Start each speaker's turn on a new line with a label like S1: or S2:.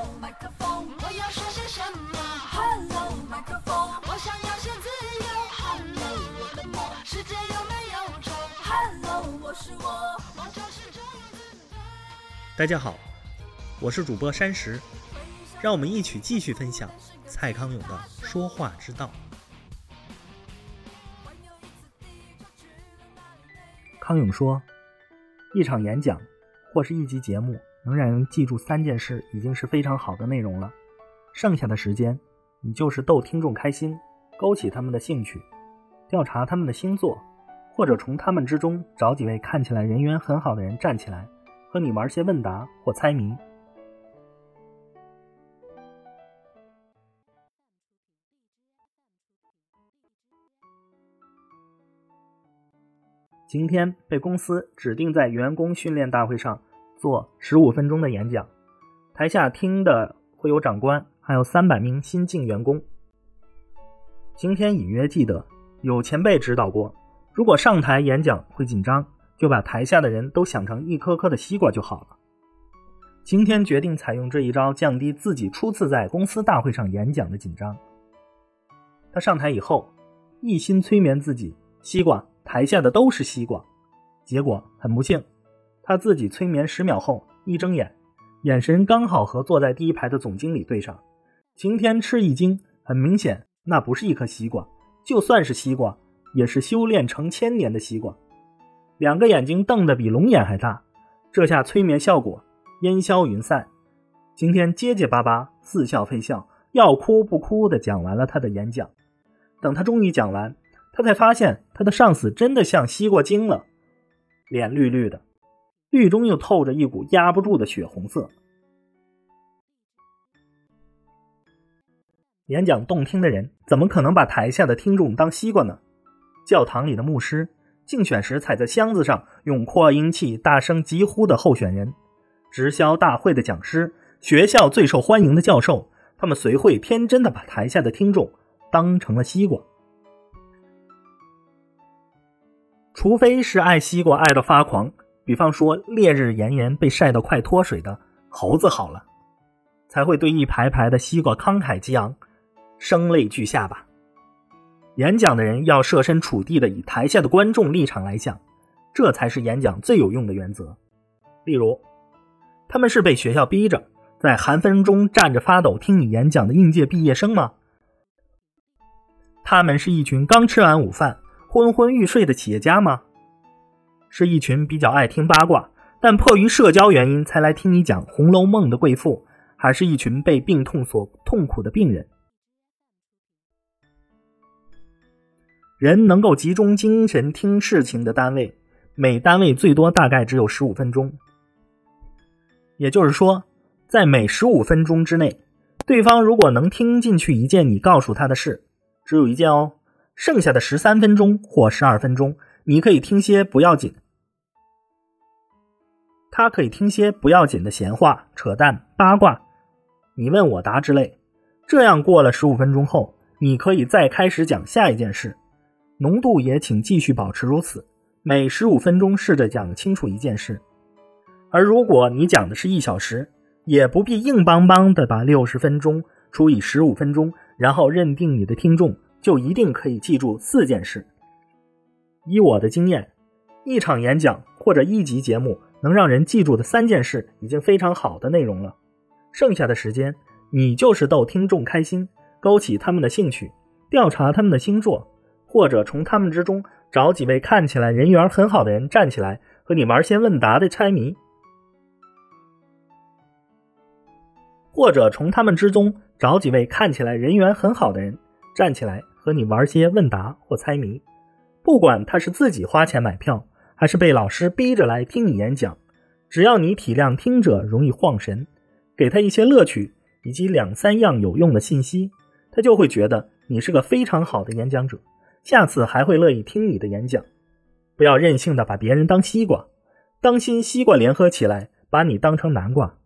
S1: Hello，麦克风，我要说些什么？Hello，麦克风，我想要些自由。Hello，我的梦，世界有没有虫？Hello，我是我，梦就是这样子。
S2: 大家好，我是主播山石，让我们一起继续分享蔡康永的说话之道。康永说，一场演讲或是一集节目能让人记住三件事，已经是非常好的内容了。剩下的时间，你就是逗听众开心，勾起他们的兴趣，调查他们的星座，或者从他们之中找几位看起来人缘很好的人站起来，和你玩些问答或猜谜。今天被公司指定在员工训练大会上做十五分钟的演讲，台下听的会有长官，还有三百名新进员工。今天隐约记得有前辈指导过，如果上台演讲会紧张，就把台下的人都想成一颗颗的西瓜就好了。今天决定采用这一招，降低自己初次在公司大会上演讲的紧张。他上台以后，一心催眠自己，西瓜。台下的都是西瓜，结果很不幸，他自己催眠十秒后一睁眼，眼神刚好和坐在第一排的总经理对上。晴天吃一惊，很明显那不是一颗西瓜，就算是西瓜，也是修炼成千年的西瓜。两个眼睛瞪得比龙眼还大，这下催眠效果烟消云散。晴天结结巴巴，似笑非笑，要哭不哭的讲完了他的演讲。等他终于讲完。他才发现，他的上司真的像西瓜精了，脸绿绿的，绿中又透着一股压不住的血红色。演讲动听的人，怎么可能把台下的听众当西瓜呢？教堂里的牧师，竞选时踩在箱子上用扩音器大声疾呼的候选人，直销大会的讲师，学校最受欢迎的教授，他们随会天真的把台下的听众当成了西瓜。除非是爱西瓜爱到发狂，比方说烈日炎炎被晒得快脱水的猴子好了，才会对一排排的西瓜慷慨激昂，声泪俱下吧。演讲的人要设身处地的以台下的观众立场来想，这才是演讲最有用的原则。例如，他们是被学校逼着在寒风中站着发抖听你演讲的应届毕业生吗？他们是一群刚吃完午饭。昏昏欲睡的企业家吗？是一群比较爱听八卦，但迫于社交原因才来听你讲《红楼梦》的贵妇，还是一群被病痛所痛苦的病人？人能够集中精神听事情的单位，每单位最多大概只有十五分钟。也就是说，在每十五分钟之内，对方如果能听进去一件你告诉他的事，只有一件哦。剩下的十三分钟或十二分钟，你可以听些不要紧，他可以听些不要紧的闲话、扯淡、八卦，你问我答之类。这样过了十五分钟后，你可以再开始讲下一件事，浓度也请继续保持如此。每十五分钟试着讲清楚一件事。而如果你讲的是一小时，也不必硬邦邦的把六十分钟除以十五分钟，然后认定你的听众。就一定可以记住四件事。以我的经验，一场演讲或者一集节目能让人记住的三件事，已经非常好的内容了。剩下的时间，你就是逗听众开心，勾起他们的兴趣，调查他们的星座，或者从他们之中找几位看起来人缘很好的人站起来和你玩些问答的猜谜，或者从他们之中找几位看起来人缘很好的人站起来。和你玩些问答或猜谜，不管他是自己花钱买票，还是被老师逼着来听你演讲，只要你体谅听者容易晃神，给他一些乐趣以及两三样有用的信息，他就会觉得你是个非常好的演讲者，下次还会乐意听你的演讲。不要任性的把别人当西瓜，当心西瓜联合起来把你当成南瓜。